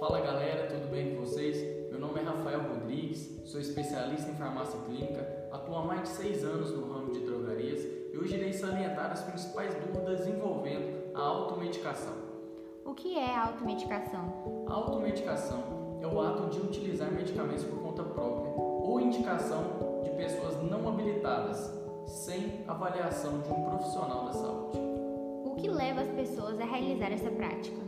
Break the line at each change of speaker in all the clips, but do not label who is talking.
Fala galera, tudo bem com vocês? Meu nome é Rafael Rodrigues, sou especialista em farmácia clínica, atuo há mais de seis anos no ramo de drogarias e hoje irei salientar as principais dúvidas envolvendo a automedicação.
O que é a automedicação?
A automedicação é o ato de utilizar medicamentos por conta própria ou indicação de pessoas não habilitadas, sem avaliação de um profissional da saúde.
O que leva as pessoas a realizar essa prática?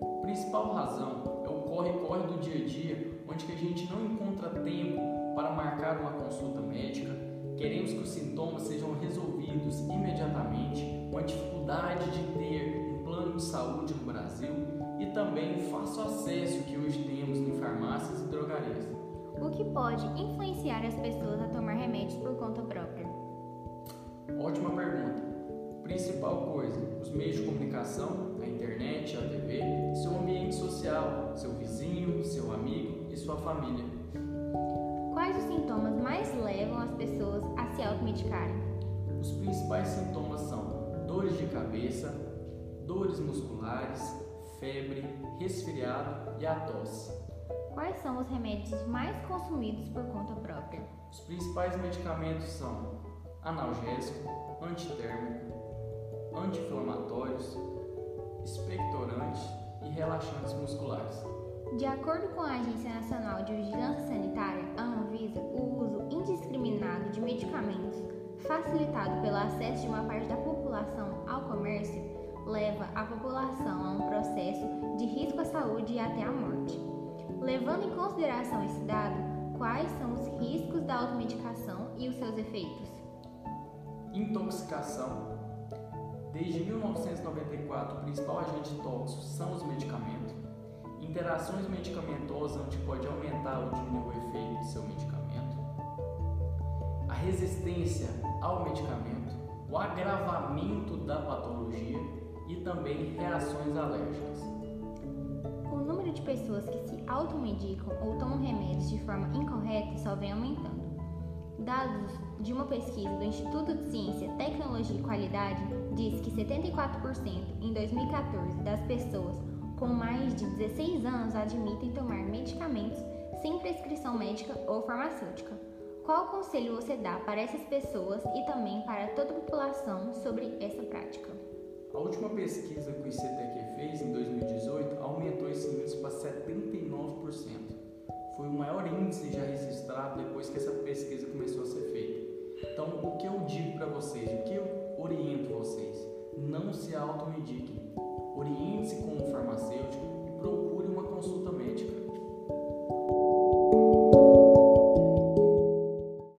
A principal razão corre-corre do dia a dia, onde que a gente não encontra tempo para marcar uma consulta médica, queremos que os sintomas sejam resolvidos imediatamente, uma dificuldade de ter um plano de saúde no Brasil e também o fácil acesso que hoje temos em farmácias e drogarias.
O que pode influenciar as pessoas a tomar remédios por conta própria?
Ótima pergunta. Principal coisa, os meios de comunicação, a internet, a TV, seu ambiente social, família.
Quais os sintomas mais levam as pessoas a se automedicarem?
Os principais sintomas são dores de cabeça, dores musculares, febre, resfriado e a tosse.
Quais são os remédios mais consumidos por conta própria?
Os principais medicamentos são analgésico, antitérmico, anti-inflamatórios, expectorantes e relaxantes musculares.
De acordo com a Agência Nacional de Vigilância Sanitária, a Anvisa, o uso indiscriminado de medicamentos, facilitado pelo acesso de uma parte da população ao comércio, leva a população a um processo de risco à saúde e até à morte. Levando em consideração esse dado, quais são os riscos da automedicação e os seus efeitos?
Intoxicação. Desde 1994, o principal agente tóxico são os medicamentos. Interações medicamentosas, onde pode aumentar ou diminuir o efeito de seu medicamento. A resistência ao medicamento, o agravamento da patologia e também reações alérgicas.
O número de pessoas que se automedicam ou tomam remédios de forma incorreta só vem aumentando. Dados de uma pesquisa do Instituto de Ciência, Tecnologia e Qualidade diz que 74% em 2014 das pessoas com mais de 16 anos admitem tomar medicamentos sem prescrição médica ou farmacêutica. Qual conselho você dá para essas pessoas e também para toda a população sobre essa prática?
A última pesquisa que o ICTQ fez em 2018 aumentou esse índice para 79%. Foi o maior índice já registrado depois que essa pesquisa começou a ser feita. Então, o que eu digo para vocês, o que